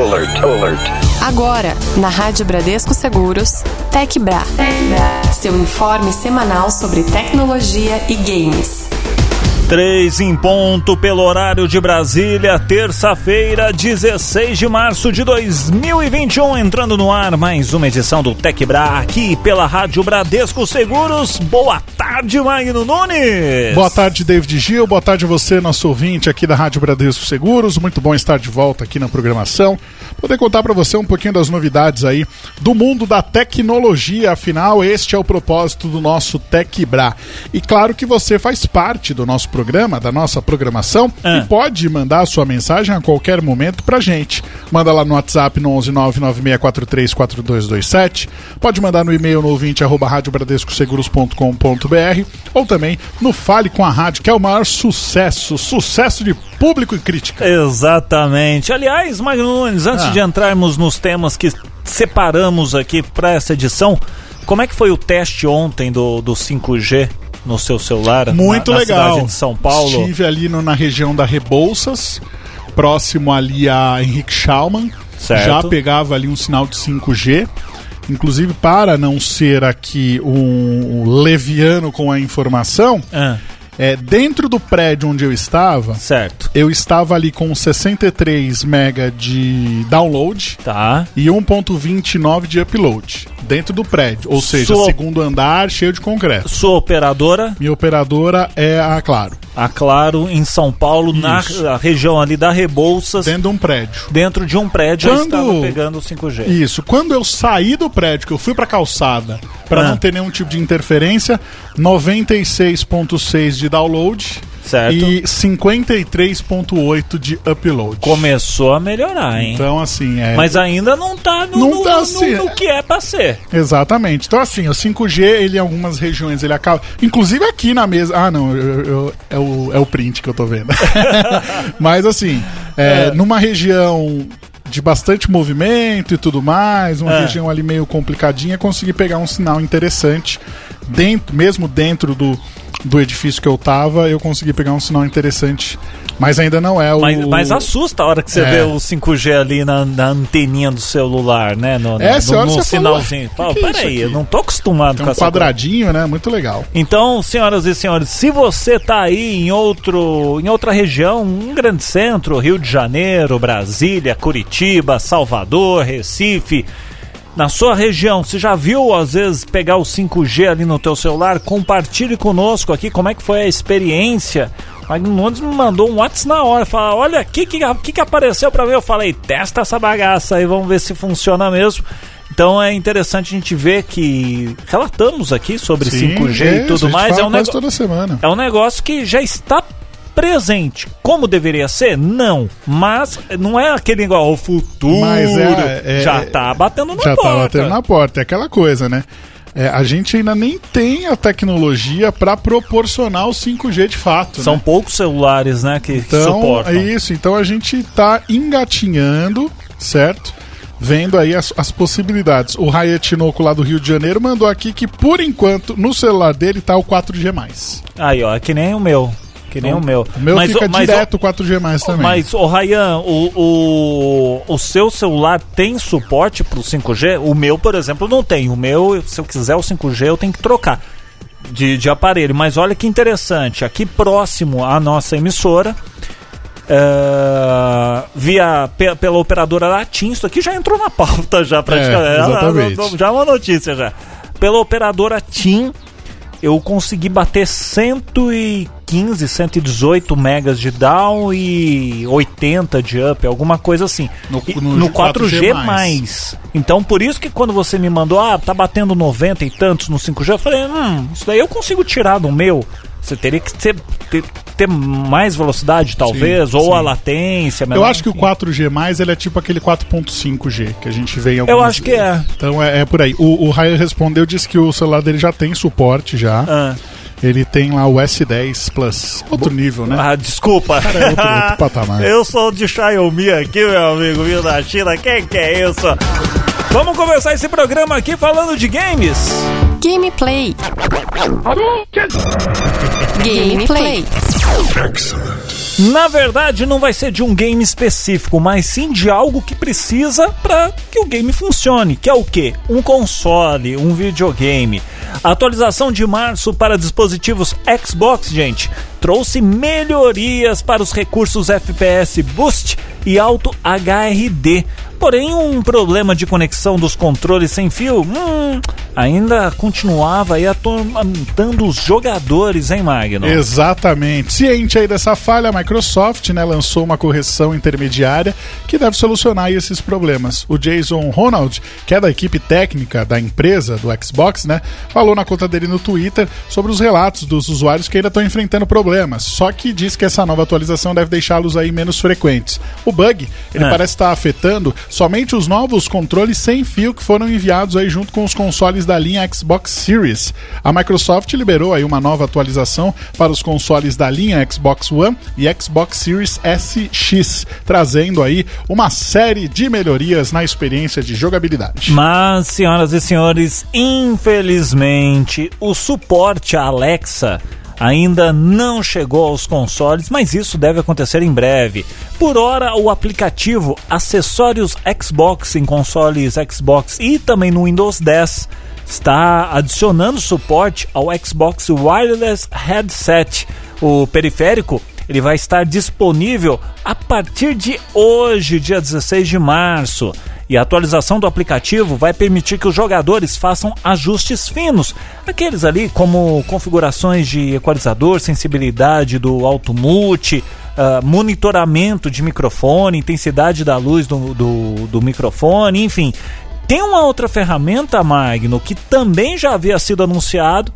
alert, alert. Agora, na Rádio Bradesco Seguros, TecBra. Seu informe semanal sobre tecnologia e games. Três em ponto pelo horário de Brasília, terça-feira, 16 de março de 2021, entrando no ar mais uma edição do TecBra aqui pela Rádio Bradesco Seguros. Boa tarde, Magno Nunes. Boa tarde, David Gil. Boa tarde você, nosso ouvinte aqui da Rádio Bradesco Seguros. Muito bom estar de volta aqui na programação. Poder contar para você um pouquinho das novidades aí do mundo da tecnologia. Afinal, este é o propósito do nosso TecBra. E claro que você faz parte do nosso programa, da nossa programação, Ah. e pode mandar a sua mensagem a qualquer momento pra gente. Manda lá no WhatsApp no 11996434227, pode mandar no e-mail no ouvinte arroba radiobradescoseguros.com.br ou também no Fale com a Rádio, que é o maior sucesso, sucesso de público e crítica. Exatamente. Aliás, Magno Nunes, antes Ah. de entrarmos nos temas que separamos aqui para essa edição, como é que foi o teste ontem do, do 5G no seu celular? Muito na, na legal. cidade de São Paulo. Estive ali no- na região da Rebouças, próximo ali a Henrique Schaumann. Certo. Já pegava ali um sinal de 5G. Inclusive, para não ser aqui um leviano com a informação, Ah, é, dentro do prédio onde eu estava, certo. eu estava ali com 63 mega de download Tá. e 1.29 de upload dentro do prédio, ou seja, Sua- segundo andar cheio de concreto. Sua operadora, Minha operadora é a Claro, a Claro, em São Paulo, na Isso. na região ali da Rebouças, dentro de um prédio. dentro de um prédio, Quando- estava pegando o 5G. Isso. Quando eu saí do prédio, que eu fui pra calçada, pra Ah. não ter nenhum tipo de interferência, 96.6 de download Certo. e 53.8 de upload. Começou a melhorar, hein? Então, assim, é. Mas ainda não tá no, Não no- tá no- assim. no que é pra ser. Exatamente. Então, assim, o 5G, ele em algumas regiões, ele acaba. Inclusive aqui na mesa. Ah, não, eu- eu- é, o, é o print que eu tô vendo. Mas, assim, é, numa região de bastante movimento e tudo mais, uma É. região ali meio complicadinha, consegui pegar um sinal interessante. Dentro, mesmo dentro do, do edifício que eu tava, eu consegui pegar um sinal interessante. Mas ainda não é o. Mas, mas assusta a hora que você É. vê o 5G ali na, na anteninha do celular, né? No, no, É, no, no você sinalzinho. fala, "Que que é peraí, isso eu aqui?" não tô acostumado Tem com um essa coisa. quadradinho, né? Muito legal. Então, senhoras e senhores, se você tá aí em outro, em outra região, um grande centro, Rio de Janeiro, Brasília, Curitiba, Salvador, Recife, na sua região, você já viu às vezes pegar o 5G ali no teu celular? Compartilhe conosco aqui como é que foi a experiência. Magno Nunes me mandou um WhatsApp na hora, fala, olha, o que, que, que apareceu pra mim? Eu falei, testa essa bagaça aí, vamos ver se funciona mesmo. Então é interessante a gente ver que relatamos aqui sobre 5G é, e tudo mais. É um, é um negócio que já está presente. Como deveria ser? Não. Mas não é aquele igual o futuro. Mas é- é- já tá batendo na Já porta. tá batendo na porta. É aquela coisa, né? É, a gente ainda nem tem a tecnologia para proporcionar o 5G de fato. São né? poucos celulares, né, que Então, suportam. é isso. Então a gente tá engatinhando, certo? Vendo aí as, as possibilidades. O Raia Tinoco lá do Rio de Janeiro mandou aqui que, por enquanto, no celular dele tá o 4G. Aí, ó, é que nem o meu. Que nem o meu. O meu mas, fica o- mas, direto o 4G também. Mas, ô Rayan, o, o, o seu celular tem suporte pro 5G? O meu, por exemplo, não tem. O meu, se eu quiser o 5G, eu tenho que trocar de, de aparelho. Mas olha que interessante, aqui próximo à nossa emissora, é, via pe- pela operadora da TIM, isso aqui já entrou na pauta já praticamente. É. Já é uma notícia já. Pela operadora TIM, eu consegui bater 115, 118 megas de down e 80 de up, alguma coisa assim. No- no no 4G 4G+. mais. Então, por isso que quando você me mandou, ah, tá batendo 90 e tantos no 5G, eu falei, hum, isso daí eu consigo tirar do meu. Você teria que ter, ter, ter mais velocidade, talvez, ou sim. a latência. Eu menor, acho que o enfim. 4G+, ele é tipo aquele 4.5G que a gente vê em Eu algumas... acho que é. Então é, é por aí. O, o Ryan respondeu, disse que o celular dele já tem suporte já. Ah, Ele tem lá o S10 Plus. Outro nível, né? ah, desculpa. é outro- outro patamar. Eu sou de Xiaomi aqui, meu amigo, vindo da China. Quem que é isso? Vamos começar esse programa aqui falando de games. Gameplay. Gameplay. Na verdade, não vai ser de um game específico, mas sim de algo que precisa para que o game funcione, que é o que? Um console, um videogame. A atualização de março para dispositivos Xbox, gente, trouxe melhorias para os recursos FPS Boost e Alto HRD. Porém, um problema de conexão dos controles sem fio hum, ainda continuava aí atormentando os jogadores, hein, Magno? Exatamente. Ciente aí dessa falha, a Microsoft né, lançou uma correção intermediária que deve solucionar esses problemas. O Jason Ronald, que é da equipe técnica da empresa do Xbox, né, falou na conta dele no Twitter sobre os relatos dos usuários que ainda estão enfrentando problemas. Só que diz que essa nova atualização deve deixá-los aí menos frequentes. O bug, ele é. parece estar afetando somente os novos controles sem fio que foram enviados aí junto com os consoles da linha Xbox Series. A Microsoft liberou aí uma nova atualização para os consoles da linha Xbox One e Xbox Series SX, trazendo aí uma série de melhorias na experiência de jogabilidade. Mas, senhoras e senhores, infelizmente, o suporte à Alexa ainda não chegou aos consoles, mas isso deve acontecer em breve. Por hora, o aplicativo Acessórios Xbox em consoles Xbox e também no Windows 10 está adicionando suporte ao Xbox Wireless Headset. O periférico ele vai estar disponível a partir de hoje, dia 16 de março. E a atualização do aplicativo vai permitir que os jogadores façam ajustes finos, aqueles ali como configurações de equalizador, sensibilidade do alto mute, uh, monitoramento de microfone, intensidade da luz do, do, do microfone, enfim. Tem uma outra ferramenta, Magno, que também já havia sido anunciado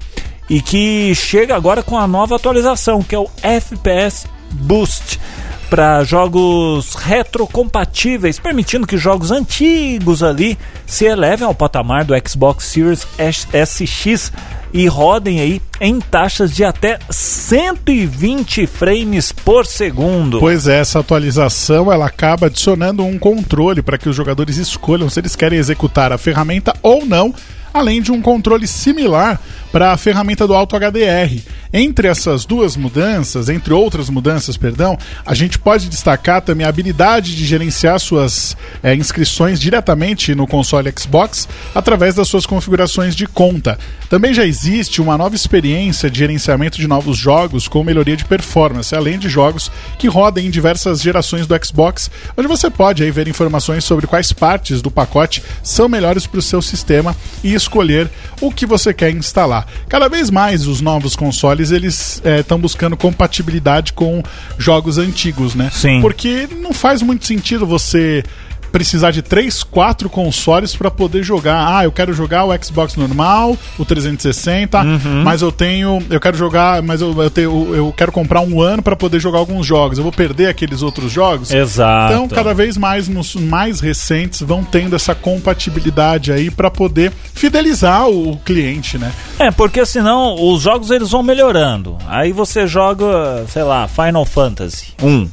e que chega agora com a nova atualização, que é o FPS Boost para jogos retrocompatíveis, permitindo que jogos antigos ali se elevem ao patamar do Xbox Series SX e rodem aí em taxas de até 120 frames por segundo. Pois é, essa atualização ela acaba adicionando um controle para que os jogadores escolham se eles querem executar a ferramenta ou não, além de um controle similar para a ferramenta do Auto HDR. Entre essas duas mudanças, entre outras mudanças, perdão, a gente pode destacar também a habilidade de gerenciar suas é, inscrições diretamente no console Xbox através das suas configurações de conta. Também já existe uma nova experiência de gerenciamento de novos jogos com melhoria de performance, além de jogos que rodem em diversas gerações do Xbox, onde você pode aí ver informações sobre quais partes do pacote são melhores para o seu sistema e escolher o que você quer instalar. Cada vez mais os novos consoles eles estão é, buscando compatibilidade com jogos antigos, né? Sim. Porque não faz muito sentido você precisar de três, quatro consoles para poder jogar. Ah, eu quero jogar o Xbox normal, o 360, uhum. mas eu tenho, eu quero jogar, mas eu, eu, tenho, eu quero comprar um ano para poder jogar alguns jogos. Eu vou perder aqueles outros jogos. Exato. Então, cada vez mais nos mais recentes vão tendo essa compatibilidade aí para poder fidelizar o, o cliente, né? É, porque senão os jogos eles vão melhorando. Aí você joga, sei lá, Final Fantasy 1.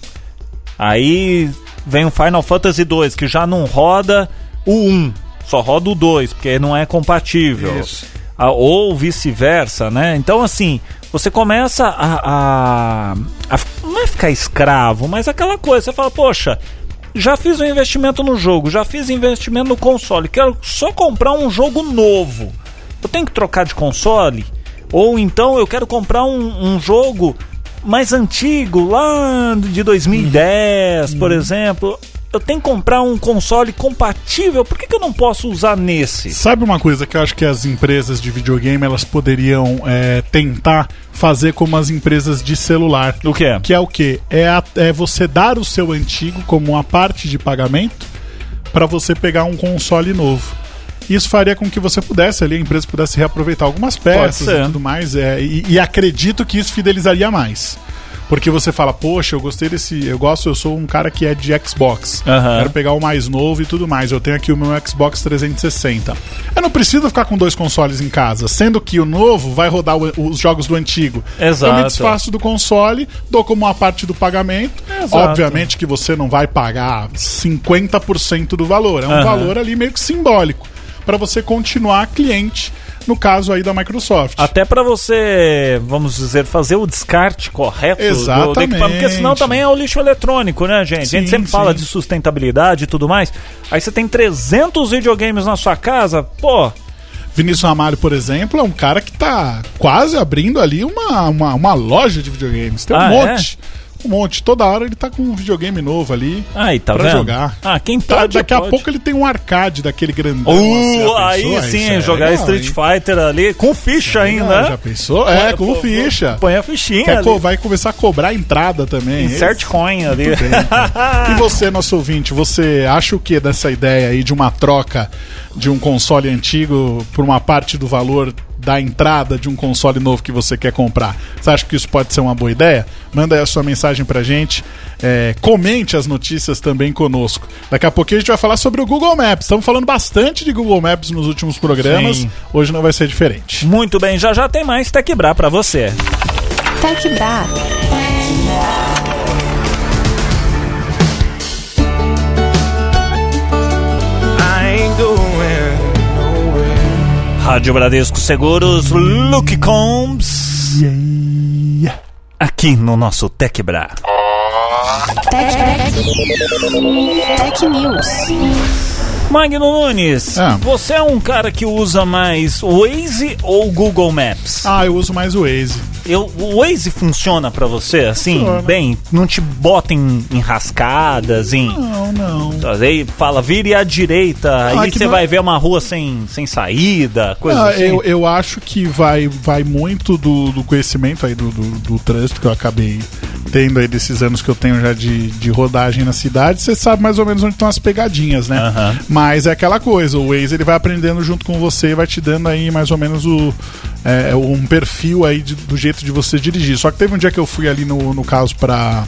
Aí vem o Final Fantasy 2, que já não roda o 1, só roda o 2, porque não é compatível. Isso. Ou vice-versa, né? Então, assim, você começa a, a, a, Não é ficar escravo, mas aquela coisa, você fala, poxa, já fiz um investimento no jogo, já fiz investimento no console, quero só comprar um jogo novo. Eu tenho que trocar de console? Ou então eu quero comprar um, um jogo mais antigo, lá de 2010, por exemplo, eu tenho que comprar um console compatível, por que, que eu não posso usar nesse? Sabe uma coisa que eu acho que as empresas de videogame elas poderiam é, tentar fazer como as empresas de celular? O que é? Que é o que? É, é você dar o seu antigo como uma parte de pagamento para você pegar um console novo. Isso faria com que você pudesse ali, a empresa pudesse reaproveitar algumas peças e tudo mais. É, e, e acredito que isso fidelizaria mais. Porque você fala, poxa, eu gostei desse. Eu gosto, eu sou um cara que é de Xbox. Uhum. Quero pegar o mais novo e tudo mais. Eu tenho aqui o meu Xbox 360. Eu não preciso ficar com dois consoles em casa, sendo que o novo vai rodar o, os jogos do antigo. Exato. Eu me desfaço do console, dou como uma parte do pagamento. Exato. Obviamente que você não vai pagar 50% do valor. É um uhum. valor ali meio que simbólico para você continuar cliente no caso aí da Microsoft. Até para você, vamos dizer, fazer o descarte correto Exatamente. do equipamento, porque senão também é o lixo eletrônico, né, gente? Sim, a gente sempre sim. fala de sustentabilidade e tudo mais. Aí você tem 300 videogames na sua casa, pô, Vinícius Ramalho, por exemplo, é um cara que tá quase abrindo ali uma, uma, uma loja de videogames. Tem um Ah, monte. Um monte. Toda hora ele tá com um videogame novo ali aí tá pra vendo? jogar. Ah, quem Tá, pode, daqui a pode. pouco ele tem um arcade daquele grandão. Uh, assim, aí pensou? sim, é jogar legal, Street hein? Fighter ali com ficha ainda? Já pensou? É, com Pô, ficha. Põe a fichinha Quer ali. vai começar a cobrar a entrada também. Insert coin ali. Bem, cara. E você, nosso ouvinte, você acha o que dessa ideia aí de uma troca de um console antigo por uma parte do valor da entrada de um console novo que você quer comprar? Você acha que isso pode ser uma boa ideia? Manda aí a sua mensagem pra gente. É, comente as notícias também conosco. Daqui a pouquinho a gente vai falar sobre o Google Maps. Estamos falando bastante de Google Maps nos últimos programas. Sim. Hoje não vai ser diferente. Muito bem, já já tem mais Tech Bra pra você. Tech Bra. Rádio Bradesco Seguros, Luke Combs. Aqui no nosso Tech Bra. Tech, Tech News. Magno Nunes, Ah. você é um cara que usa mais o Waze ou o Google Maps? Ah, eu uso mais o Waze. Eu, o Waze funciona pra você assim, Funciona. bem? Não te bota em enrascadas, em. Não, não. Aí fala, vire à direita, Ah, aí você não- vai ver uma rua sem, sem saída, coisa Ah, assim. eu, eu acho que vai, vai muito do, do conhecimento aí do, do, do trânsito que eu acabei tendo aí desses anos que eu tenho já de, de rodagem na cidade. Você sabe mais ou menos onde estão as pegadinhas, né? Aham. Mas é aquela coisa, o Waze ele vai aprendendo junto com você e vai te dando aí mais ou menos o, é, um perfil aí de- do jeito de você dirigir. Só que teve um dia que eu fui ali no, no caso pra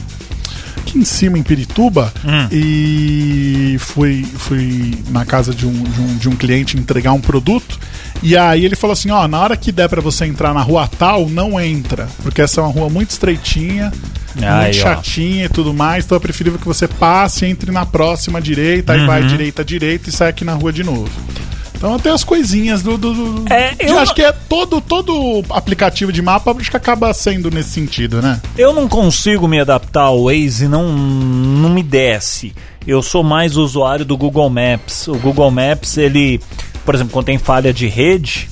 aqui em cima, em Pirituba, Hum. e fui, fui na casa de um, de, um, de um cliente entregar um produto. E aí ele falou assim: ó, na hora que der pra você entrar na rua tal, não entra. Porque essa é uma rua muito estreitinha, Aí, muito ó. chatinha e tudo mais. Então é preferível que você passe, entre na próxima direita, aí Uhum. vai direita, direita e sai aqui na rua de novo. Então até as coisinhas do. do, do- É, eu- acho que é todo, todo aplicativo de mapa, acho que acaba sendo nesse sentido, né? Eu não consigo me adaptar ao Waze, não, não me desce. Eu sou mais usuário do Google Maps. O Google Maps, ele, por exemplo, quando tem falha de rede,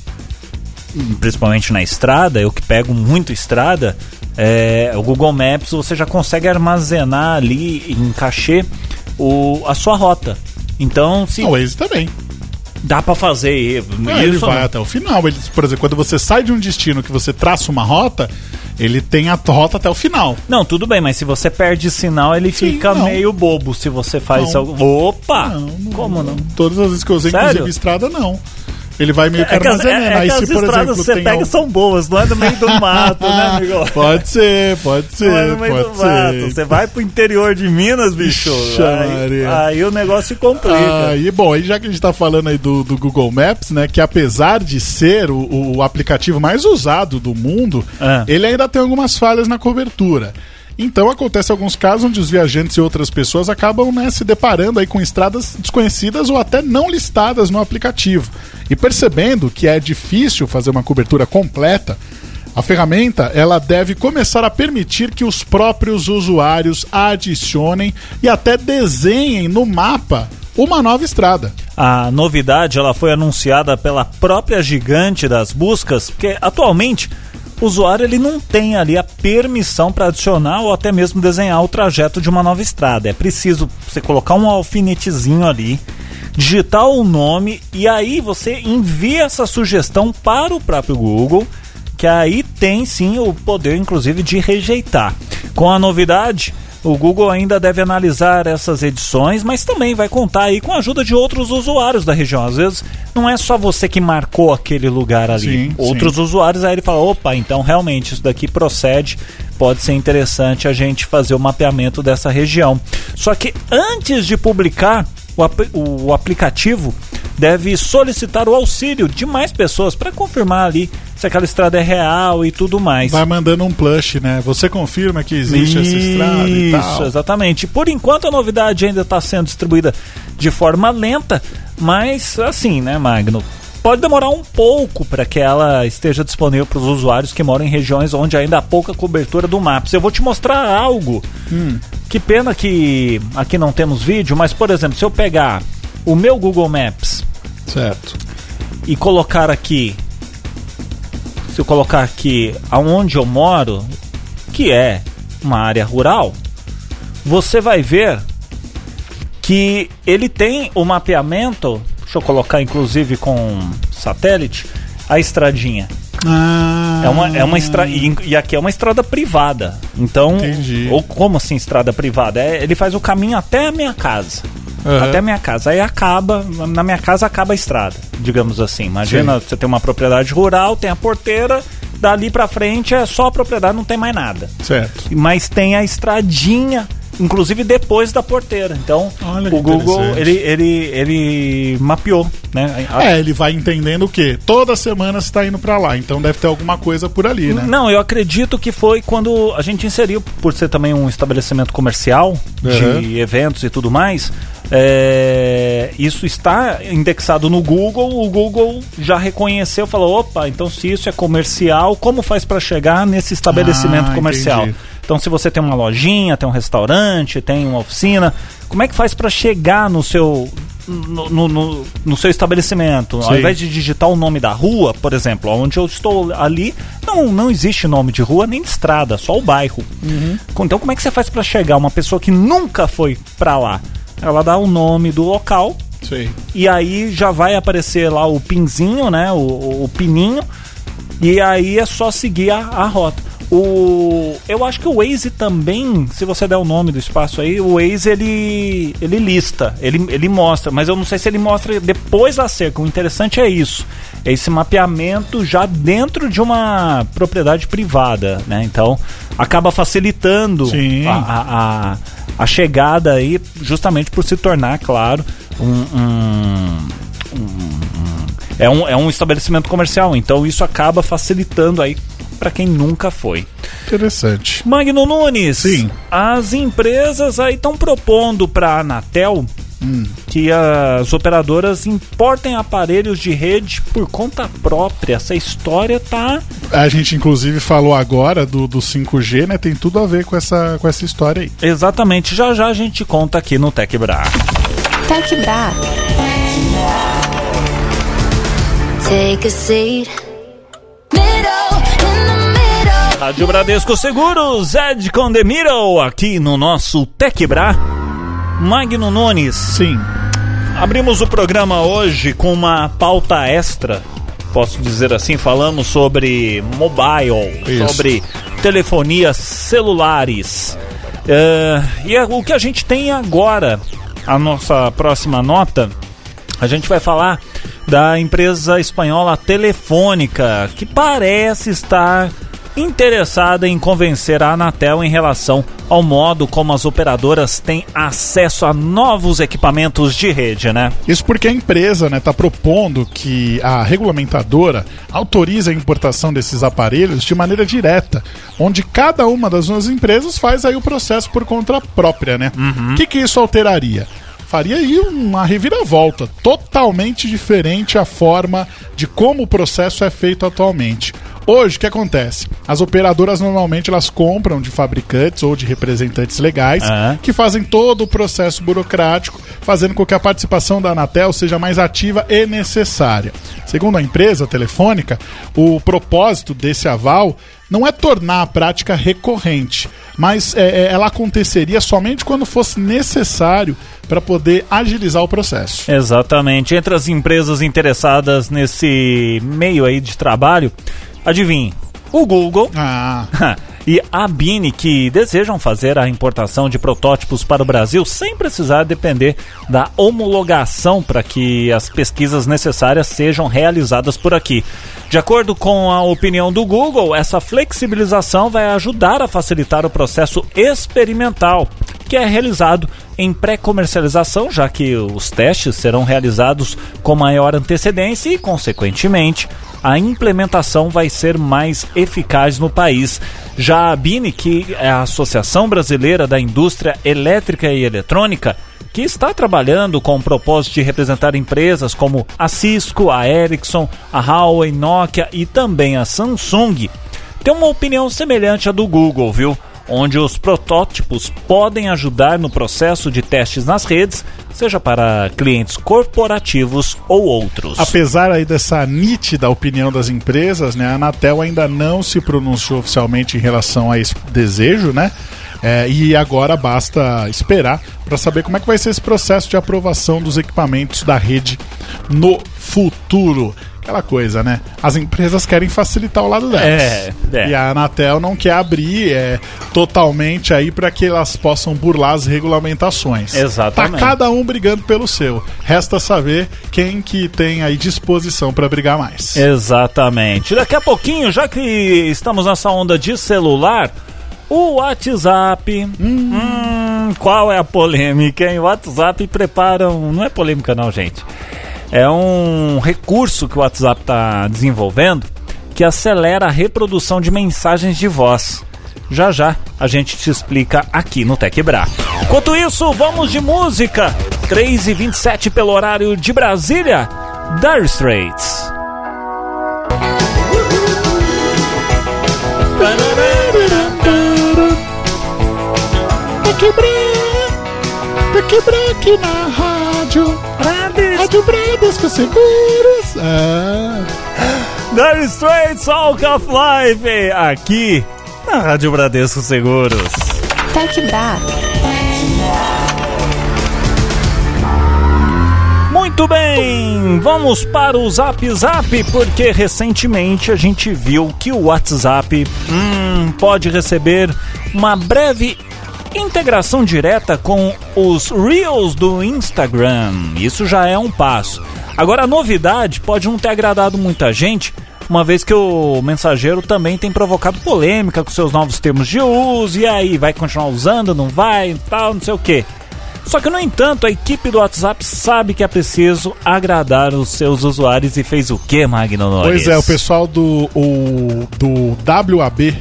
principalmente na estrada, eu que pego muito estrada, é, o Google Maps você já consegue armazenar ali em cachê o, a sua rota. Então, se O Waze também. Dá pra fazer Ah, ele isso, vai não. até o final. Ele, por exemplo, quando você sai de um destino que você traça uma rota, ele tem a rota até o final. Não, tudo bem, mas se você perde sinal, ele Sim, fica não. meio bobo se você faz Não. algo. Opa! Não, não- Como não? Todas as vezes que eu usei, Sério? inclusive estrada, não. Ele vai meio que É que as, armazenando. é, é que se, por estradas exemplo, que você pega são boas, não é no meio do mato, né, amigo? Pode ser, pode ser, Não é no meio do pode mato. ser. Você vai pro interior de Minas, bicho. Aí, aí o negócio se complica. Aí, bom, aí já que a gente tá falando aí do, do Google Maps, né, que apesar de ser o, o aplicativo mais usado do mundo, É. ele ainda tem algumas falhas na cobertura. Então acontece alguns casos onde os viajantes e outras pessoas acabam né, se deparando aí com estradas desconhecidas ou até não listadas no aplicativo. E percebendo que é difícil fazer uma cobertura completa, a ferramenta ela deve começar a permitir que os próprios usuários adicionem e até desenhem no mapa uma nova estrada. A novidade ela foi anunciada pela própria gigante das buscas, porque atualmente o usuário ele não tem ali a permissão para adicionar ou até mesmo desenhar o trajeto de uma nova estrada. É preciso você colocar um alfinetezinho ali, digitar o nome e aí você envia essa sugestão para o próprio Google, que aí tem sim o poder inclusive de rejeitar. Com a novidade, o Google ainda deve analisar essas edições, mas também vai contar aí com a ajuda de outros usuários da região. Às vezes não é só você que marcou aquele lugar ali. Sim, outros usuários aí ele fala: opa, então realmente isso daqui procede. Pode ser interessante a gente fazer o mapeamento dessa região. Só que antes de publicar, o, ap- o aplicativo deve solicitar o auxílio de mais pessoas para confirmar ali se aquela estrada é real e tudo mais. Vai mandando um plush, né? Você confirma que existe essa estrada e Isso, tal. exatamente. Por enquanto a novidade ainda está sendo distribuída de forma lenta, mas assim, né, Magno? pode demorar um pouco para que ela esteja disponível para os usuários que moram em regiões onde ainda há pouca cobertura do Maps. Eu vou te mostrar algo. Hum. Que pena que aqui não temos vídeo, mas por exemplo, se eu pegar o meu Google Maps, certo, e colocar aqui, se eu colocar aqui aonde eu moro, que é uma área rural, você vai ver que ele tem o mapeamento Deixa eu colocar inclusive com satélite a estradinha. Ah. É uma, é uma estrada. E, e, aqui é uma estrada privada. Então. Entendi. Ou como assim, estrada privada? É, ele faz o caminho até a minha casa. Uhum. Até a minha casa. Aí acaba. Na minha casa acaba a estrada, digamos assim. Imagina, Sim. você tem uma propriedade rural, tem a porteira. Dali pra frente é só a propriedade, não tem mais nada. Certo. Mas tem a estradinha inclusive depois da porteira. Então, Olha o Google ele, ele, ele mapeou, né? É, ele vai entendendo o que toda semana está indo para lá, então deve ter alguma coisa por ali, né? Não, eu acredito que foi quando a gente inseriu, por ser também um estabelecimento comercial uhum. de eventos e tudo mais. É, isso está indexado no Google, o Google já reconheceu, falou: opa, então se isso é comercial, como faz para chegar nesse estabelecimento ah, comercial? Entendi. Então, se você tem uma lojinha, tem um restaurante, tem uma oficina, como é que faz para chegar no seu no, no, no, no, seu estabelecimento, Sim. ao invés de digitar o nome da rua, por exemplo, onde eu estou ali, não, não existe nome de rua nem de estrada, só o bairro. Uhum. Então, como é que você faz para chegar uma pessoa que nunca foi para lá? Ela dá o nome do local Sim. e aí já vai aparecer lá o pinzinho, né? O, o, o pininho. E aí é só seguir a, a rota. O, eu acho que o Waze também, se você der o nome do espaço aí, o Waze ele, ele lista, ele, ele mostra, mas eu não sei se ele mostra depois da cerca. O interessante é isso, é esse mapeamento já dentro de uma propriedade privada, né? Então acaba facilitando a, a, a, a, chegada aí, justamente por se tornar, claro, um, um, um é um, é um estabelecimento comercial, então isso acaba facilitando aí para quem nunca foi. Interessante. Magno Nunes. Sim. As empresas aí estão propondo para a Anatel Hum. que as operadoras importem aparelhos de rede por conta própria. Essa história tá. A gente inclusive falou agora do, do 5G, né? Tem tudo a ver com essa, com essa história aí. Exatamente. Já já a gente conta aqui no Tech Bra. Tech Bra. Take a seat. Rádio Bradesco Seguros, Ed Condemiro, aqui no nosso Tecbra. Magno Nunes. Sim. Abrimos o programa hoje com uma pauta extra, posso dizer assim, falamos sobre mobile, Isso. sobre telefonias celulares. Uh, e é o que a gente tem agora, a nossa próxima nota, a gente vai falar da empresa espanhola Telefônica, que parece estar interessada em convencer a Anatel em relação ao modo como as operadoras têm acesso a novos equipamentos de rede, né? Isso porque a empresa está né, tá propondo que a regulamentadora autorize a importação desses aparelhos de maneira direta, onde cada uma das duas empresas faz aí o processo por conta própria, né? O uhum. que, que isso alteraria? Faria aí uma reviravolta totalmente diferente a forma de como o processo é feito atualmente. Hoje, o que acontece? As operadoras normalmente elas compram de fabricantes ou de representantes legais uhum. que fazem todo o processo burocrático, fazendo com que a participação da Anatel seja mais ativa e necessária. Segundo a empresa telefônica, o propósito desse aval não é tornar a prática recorrente, mas é, é ela aconteceria somente quando fosse necessário para poder agilizar o processo. Exatamente. Entre as empresas interessadas nesse meio aí de trabalho, Adivinhe, o Google ah. e a Bini que desejam fazer a importação de protótipos para o Brasil sem precisar depender da homologação para que as pesquisas necessárias sejam realizadas por aqui. De acordo com a opinião do Google, essa flexibilização vai ajudar a facilitar o processo experimental, que é realizado em pré-comercialização, já que os testes serão realizados com maior antecedência e, consequentemente, a implementação vai ser mais eficaz no país. Já a BINE, que é a Associação Brasileira da Indústria Elétrica e Eletrônica, que está trabalhando com o propósito de representar empresas como a Cisco, a Ericsson, a Huawei, Nokia e também a Samsung, tem uma opinião semelhante à do Google, viu? Onde os protótipos podem ajudar no processo de testes nas redes, seja para clientes corporativos ou outros. Apesar aí dessa nítida opinião das empresas, né, a Anatel ainda não se pronunciou oficialmente em relação a esse desejo, né? É, e agora basta esperar para saber como é que vai ser esse processo de aprovação dos equipamentos da rede no futuro aquela coisa, né? As empresas querem facilitar o lado delas. É, é. E a Anatel não quer abrir é, totalmente aí para que elas possam burlar as regulamentações. Exatamente. Tá cada um brigando pelo seu. Resta saber quem que tem aí disposição para brigar mais. Exatamente. Daqui a pouquinho, já que estamos nessa onda de celular, o WhatsApp. Hum. Hum, qual é a polêmica, hein? O WhatsApp prepara um... Não é polêmica, não, gente. É um recurso que o WhatsApp está desenvolvendo que acelera a reprodução de mensagens de voz. Já já a gente te explica aqui no Tecbra. Enquanto isso, vamos de música. 3 e 27 pelo horário de Brasília. Dire Straits. Tecbra, Tecbra aqui na rádio. Rádio Bradesco Seguros. Ah. Dire Straits, Talk of Life, aqui na Rádio Bradesco Seguros. Tech Bra. Muito bem, vamos para o Zap Zap, porque recentemente a gente viu que o WhatsApp hum, pode receber uma breve integração direta com os Reels do Instagram. Isso já é um passo. Agora a novidade pode não ter agradado muita gente, uma vez que o mensageiro também tem provocado polêmica com seus novos termos de uso, e aí, vai continuar usando, não vai, tal, não sei o que. Só que, no entanto, a equipe do WhatsApp sabe que é preciso agradar os seus usuários e fez o que, Magno Norris? Pois é, o pessoal do, o, do WAB,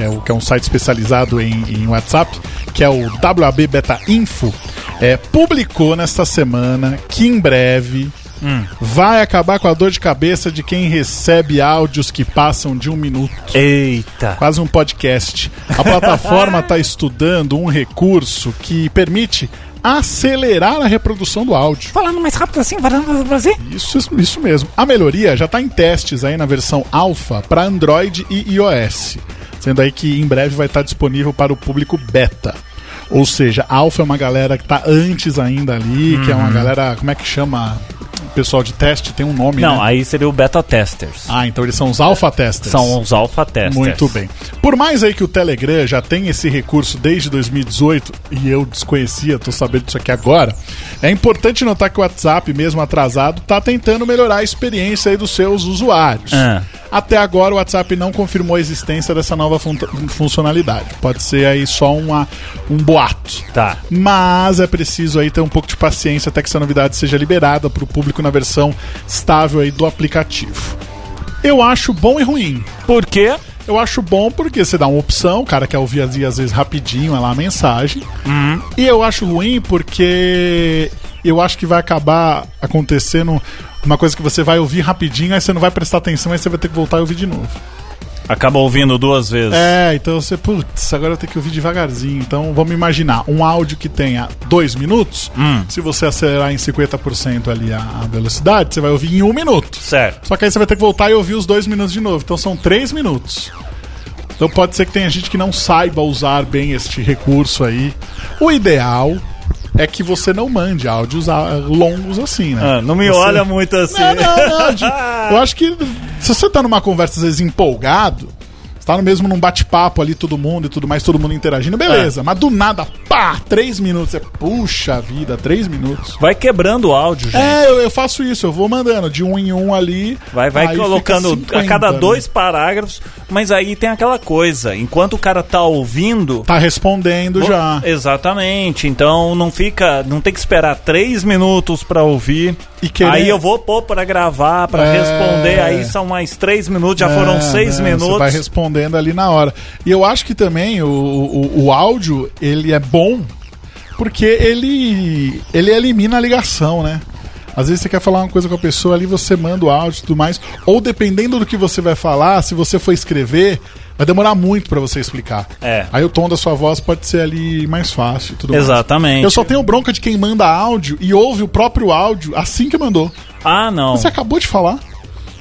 que é, o, que é um site especializado em, em WhatsApp, que é o WAB Beta Info, é, publicou nesta semana que em breve Hum. Vai acabar com a dor de cabeça de quem recebe áudios que passam de um minuto. Eita! Quase um podcast. A plataforma está estudando um recurso que permite acelerar a reprodução do áudio. Falando mais rápido assim, falando Brasil? Isso, isso mesmo. A melhoria já está em testes aí na versão alfa para Android e iOS, sendo aí que em breve vai estar disponível para o público beta. Ou seja, alfa é uma galera que está antes ainda ali, uhum. que é uma uhum. galera, como é que chama? pessoal de teste tem um nome, Não, né? aí seria o beta testers. Ah, então eles são os alpha testers. São os alpha testers. Muito bem. Por mais aí que o Telegram já tem esse recurso desde 2018 e eu desconhecia, tô sabendo disso aqui agora, é importante notar que o WhatsApp, mesmo atrasado, tá tentando melhorar a experiência aí dos seus usuários. Ah. Até agora o WhatsApp não confirmou a existência dessa nova fun funcionalidade. Pode ser aí só uma, um boato. Tá. Mas é preciso aí ter um pouco de paciência até que essa novidade seja liberada para o público na versão estável aí do aplicativo. Eu acho bom e ruim. Por quê? Eu acho bom porque você dá uma opção, o cara quer ouvir às vezes rapidinho é lá a mensagem. Uhum. E eu acho ruim porque eu acho que vai acabar acontecendo uma coisa que você vai ouvir rapidinho, aí você não vai prestar atenção, aí você vai ter que voltar e ouvir de novo. Acaba ouvindo duas vezes. É, então você, putz, agora eu tenho que ouvir devagarzinho. Então vamos imaginar um áudio que tenha dois minutos. Hum. Se você acelerar em 50% ali a, a velocidade, você vai ouvir em um minuto. Certo. Só que aí você vai ter que voltar e ouvir os dois minutos de novo. Então são três minutos. Então pode ser que tenha gente que não saiba usar bem este recurso aí. O ideal é que você não mande áudios longos assim, né? Ah, não me você... olha muito assim. Não, não, não. Eu acho que se você tá numa conversa às vezes empolgado, tá no mesmo num bate-papo ali, todo mundo e tudo mais, todo mundo interagindo, beleza. É. Mas do nada, pá, três minutos. É, puxa vida, três minutos. Vai quebrando o áudio, gente. É, eu, eu faço isso, eu vou mandando de um em um ali. Vai, vai colocando 50, a cada dois né? parágrafos, mas aí tem aquela coisa, enquanto o cara tá ouvindo. Tá respondendo já. Exatamente. Então não fica. Não tem que esperar três minutos para ouvir. Querer... Aí eu vou pôr para gravar, para é... responder. Aí são mais três minutos, já é, foram seis né? minutos. Você vai respondendo ali na hora. E eu acho que também o, o, o áudio ele é bom Porque ele, ele elimina a ligação, né? Às vezes você quer falar uma coisa com a pessoa ali, você manda o áudio e tudo mais. Ou dependendo do que você vai falar, se você for escrever, vai demorar muito para você explicar. É. Aí o tom da sua voz pode ser ali mais fácil tudo mais. Exatamente. Eu só tenho bronca de quem manda áudio e ouve o próprio áudio assim que mandou. Ah, não. Você acabou de falar.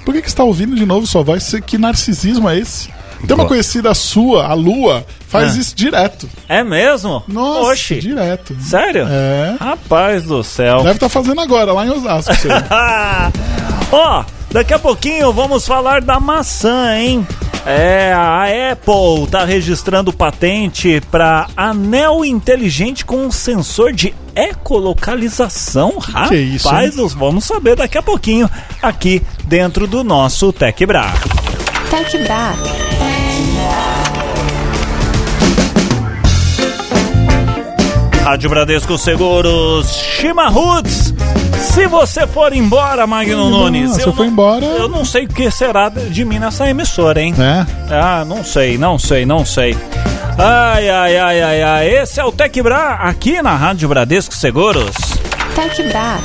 Por que, que você está ouvindo de novo sua voz? Que narcisismo é esse? Tem uma conhecida sua, a Lua, faz Ah. isso direto. É mesmo? Nossa, Oxi. direto. Sério? É. Rapaz do céu. Deve estar fazendo agora, lá em Osasco. Ah! Ó, daqui a pouquinho vamos falar da maçã, hein? É, a Apple tá registrando patente para anel inteligente com sensor de ecolocalização. Rapaz, Que isso, hein? nós vamos saber daqui a pouquinho aqui dentro do nosso Tech Bra. Tech Bra. Rádio Bradesco Seguros, Shima Roots. Se você for embora, Magno Nunes, se eu for não- embora- eu não sei o que será de mim nessa emissora, hein? né? Ah, não sei, não sei, não sei. Ai, ai, ai, ai, ai. Esse é o Tec Bra aqui na Rádio Bradesco Seguros. Tech Bra.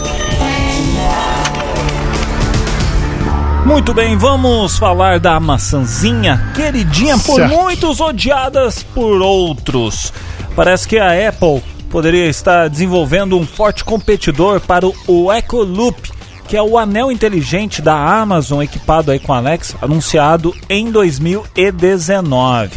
Muito bem, vamos falar da maçãzinha, queridinha por Certo. muitos, odiadas por outros. Parece que a Apple poderia estar desenvolvendo um forte competidor para o, o Ecoloop, que é o anel inteligente da Amazon equipado aí com Alexa, anunciado em 2019.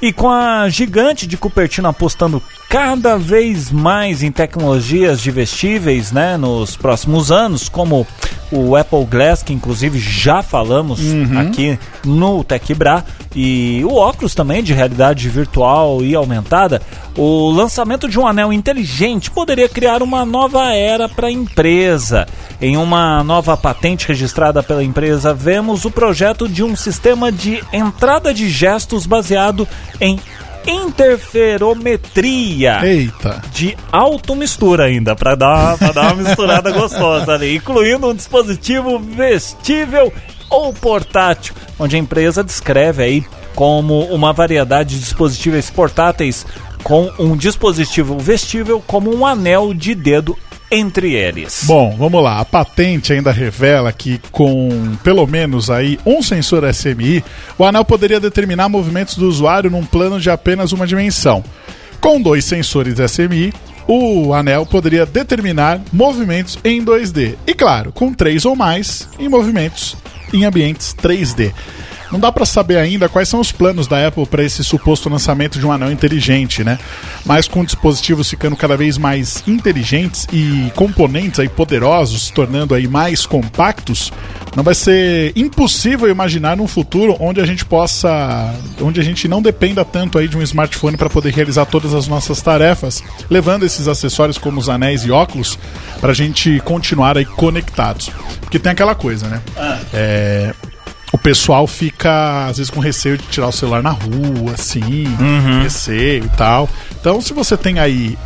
E com a gigante de Cupertino apostando cada vez mais em tecnologias de vestíveis, né, nos próximos anos, como o Apple Glass, que inclusive já falamos aqui no Tech Bra, e o óculos também de realidade virtual e aumentada, o lançamento de um anel inteligente poderia criar uma nova era para a empresa. Em uma nova patente registrada pela empresa, vemos o projeto de um sistema de entrada de gestos baseado em interferometria Eita. de automistura ainda, para dar, pra dar uma misturada gostosa ali, incluindo um dispositivo vestível ou portátil, onde a empresa descreve aí como uma variedade de dispositivos portáteis com um dispositivo vestível como um anel de dedo entre eles. Bom, vamos lá. A patente ainda revela que com pelo menos aí um sensor SMI, o anel poderia determinar movimentos do usuário num plano de apenas uma dimensão. Com dois sensores SMI, o anel poderia determinar movimentos em 2D. E claro, com três ou mais em movimentos em ambientes 3D. Não dá para saber ainda quais são os planos da Apple para esse suposto lançamento de um anel inteligente, né? Mas com dispositivos ficando cada vez mais inteligentes e componentes aí poderosos, se tornando aí mais compactos, não vai ser impossível imaginar num futuro onde a gente possa, onde a gente não dependa tanto aí de um smartphone para poder realizar todas as nossas tarefas, levando esses acessórios como os anéis e óculos para a gente continuar aí conectados. Porque tem aquela coisa, né? É, o pessoal fica, às vezes, com receio de tirar o celular na rua, assim, receio e tal. Então, se você tem aí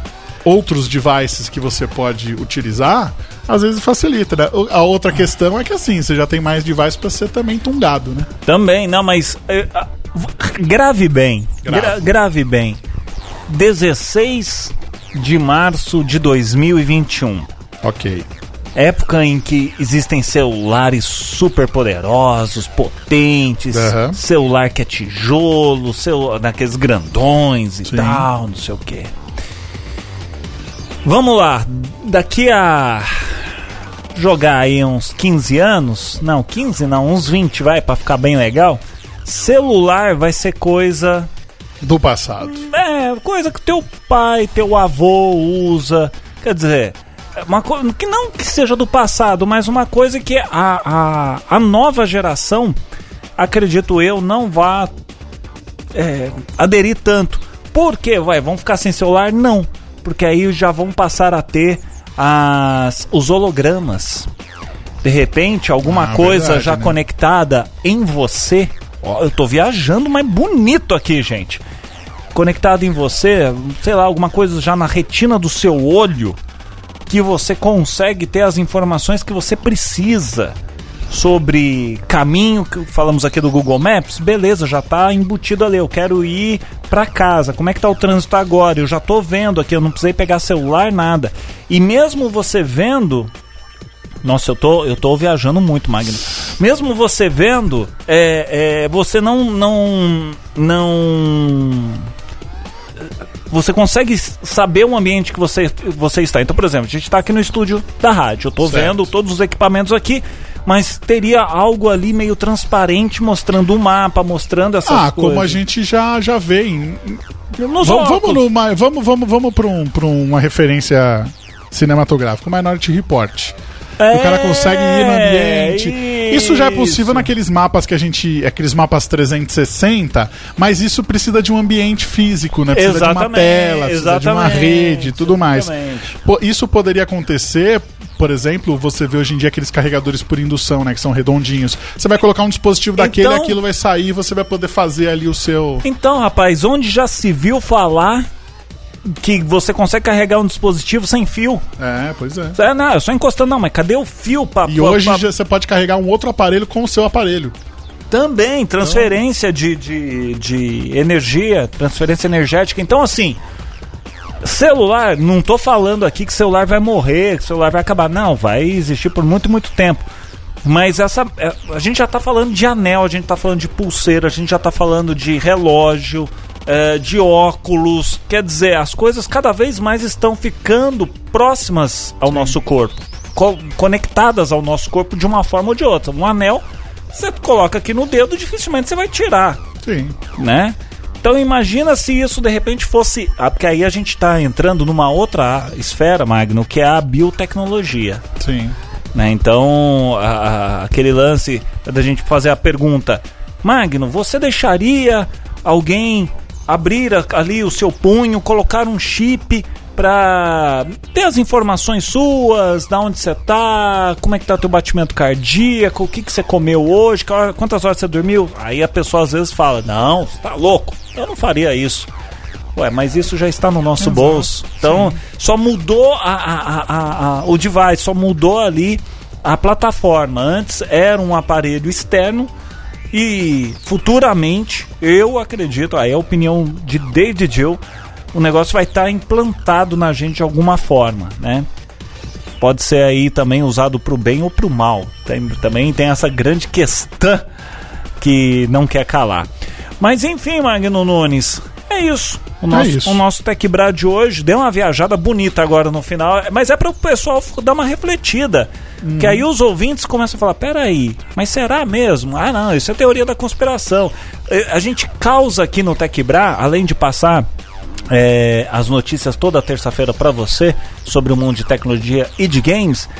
outros devices que você pode utilizar, às vezes facilita, né? A outra questão é que, assim, você já tem mais devices para ser também tungado, né? Também, não, mas eh, grave bem. Gravo. Gra- grave bem. 16 de março de 2021. Ok. Época em que existem celulares super poderosos, potentes, Aham. celular que é tijolo, celu daqueles grandões e Sim. tal, não sei o que. Vamos lá, daqui a jogar aí uns 15 anos, não, 15 não, uns 20 vai pra ficar bem legal. Celular vai ser coisa Do passado. é, coisa que teu pai, teu avô usa. Quer dizer, uma coisa que não que seja do passado, mas uma coisa que a, a, a nova geração, acredito eu, não vá é, aderir tanto. Por quê? Vai, vão ficar sem celular? Não. Porque aí já vão passar a ter as, os hologramas. De repente, alguma Ah, coisa verdade, já né? conectada em você. Ó, eu tô viajando, mas bonito aqui, gente. Conectado em você, sei lá, alguma coisa já na retina do seu olho que você consegue ter as informações que você precisa. sobre caminho, que falamos aqui do Google Maps, beleza, já tá embutido ali. Eu quero ir para casa. Como é que tá o trânsito agora? Eu já tô vendo aqui, eu não precisei pegar celular, nada. E mesmo você vendo, nossa, eu tô, eu tô viajando muito, Magno. Mesmo você vendo, é, é, você não, não, não você consegue saber o ambiente que você, você está. Então, por exemplo, a gente está aqui no estúdio da rádio. Eu estou vendo todos os equipamentos aqui, mas teria algo ali meio transparente mostrando o mapa, mostrando essas ah, coisas. como a gente já, já vê em. Nos vamos, vamos, numa, vamos, vamos, vamos para um, uma referência cinematográfica, Minority Report. É, o cara consegue ir no ambiente. Isso. isso. já é possível naqueles mapas que a gente. Aqueles mapas 360, mas isso precisa de um ambiente físico, né? Precisa exatamente, de uma tela, precisa de uma rede tudo mais. Pô, isso poderia acontecer. Por exemplo, você vê hoje em dia aqueles carregadores por indução, né? Que são redondinhos. Você vai colocar um dispositivo daquele, então, aquilo vai sair e você vai poder fazer ali o seu. Então, rapaz, onde já se viu falar que você consegue carregar um dispositivo sem fio. É, pois é. é não, é só encostando, não, mas cadê o fio para E pra, hoje pra... você pode carregar um outro aparelho com o seu aparelho. Também, transferência então... de, de, de energia, transferência energética. Então, assim, celular, não tô falando aqui que celular vai morrer, que celular vai acabar. Não, vai existir por muito, muito tempo. Mas essa. É, a gente já tá falando de anel, a gente tá falando de pulseira, a gente já tá falando de relógio, é, de óculos. Quer dizer, as coisas cada vez mais estão ficando próximas ao Sim. nosso corpo, co conectadas ao nosso corpo de uma forma ou de outra. Um anel, você coloca aqui no dedo, dificilmente você vai tirar. Sim. Né? Então imagina se isso de repente fosse. Ah, porque aí a gente está entrando numa outra esfera, Magno, que é a biotecnologia. Sim. Né? Então, a, a, aquele lance da gente fazer a pergunta: Magno, você deixaria alguém abrir ali o seu punho, colocar um chip para ter as informações suas, da onde você tá, como é que tá teu batimento cardíaco, o que que você comeu hoje, quantas horas você dormiu. Aí a pessoa às vezes fala: "Não, você tá louco. Eu não faria isso". Ué, mas isso já está no nosso Exato, bolso. Então, sim. só mudou a, a, a, o device, só mudou ali a plataforma. Antes era um aparelho externo e futuramente, eu acredito, aí é a opinião de David Jill, o negócio vai estar tá implantado na gente de alguma forma, né? Pode ser aí também usado para o bem ou para o mal. Tem, também tem essa grande questão que não quer calar. Mas enfim, Magno Nunes, é isso. O nosso, é o nosso de hoje deu uma viajada bonita agora no final, mas é para o pessoal dar uma refletida. Hum. Que aí os ouvintes começam a falar: peraí, mas será mesmo? Ah, não, isso é teoria da conspiração. A gente causa aqui no Tech Bra, além de passar é, as notícias toda terça-feira para você sobre o mundo de tecnologia e de games,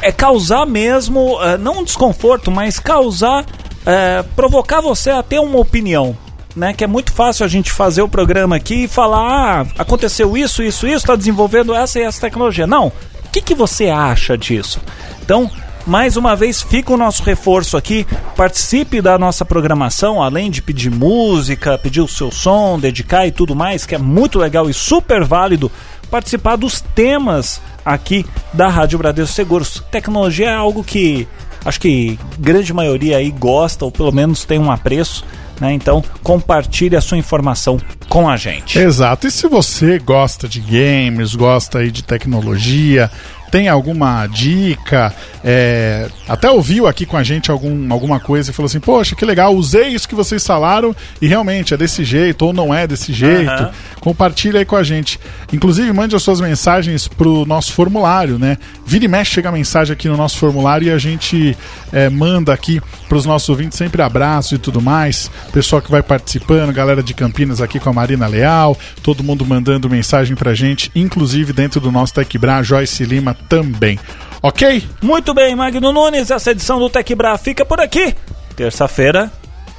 é causar mesmo, é, não um desconforto, mas causar, é, provocar você a ter uma opinião né? Que é muito fácil a gente fazer o programa aqui e falar, ah, aconteceu isso, isso, isso, está desenvolvendo essa e essa tecnologia. Não. O que, que você acha disso? Então, mais uma vez, fica o nosso reforço aqui. Participe da nossa programação, além de pedir música, pedir o seu som, dedicar e tudo mais, que é muito legal e super válido participar dos temas aqui da Rádio Bradesco Seguros. Tecnologia é algo que acho que grande maioria aí gosta, ou pelo menos tem um apreço. Né? Então, compartilhe a sua informação com a gente. Exato. E se você gosta de games, gosta aí de tecnologia, tem alguma dica, é, até ouviu aqui com a gente algum, alguma coisa e falou assim: Poxa, que legal, usei isso que vocês falaram e realmente é desse jeito ou não é desse jeito. Uhum. Compartilha aí com a gente. Inclusive, mande as suas mensagens pro nosso formulário, né? Vira e mexe, chega a mensagem aqui no nosso formulário e a gente é, manda aqui pros nossos ouvintes sempre abraço e tudo mais. Pessoal que vai participando, galera de Campinas aqui com a Marina Leal, todo mundo mandando mensagem pra gente, inclusive dentro do nosso TecBra, Joyce Lima também. Ok? Muito bem, Magno Nunes, essa edição do TecBra fica por aqui. Terça-feira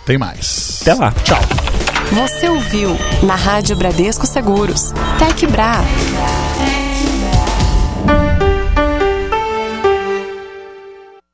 tem mais. Até lá. Tchau. Você ouviu na Rádio Bradesco Seguros, TecBra.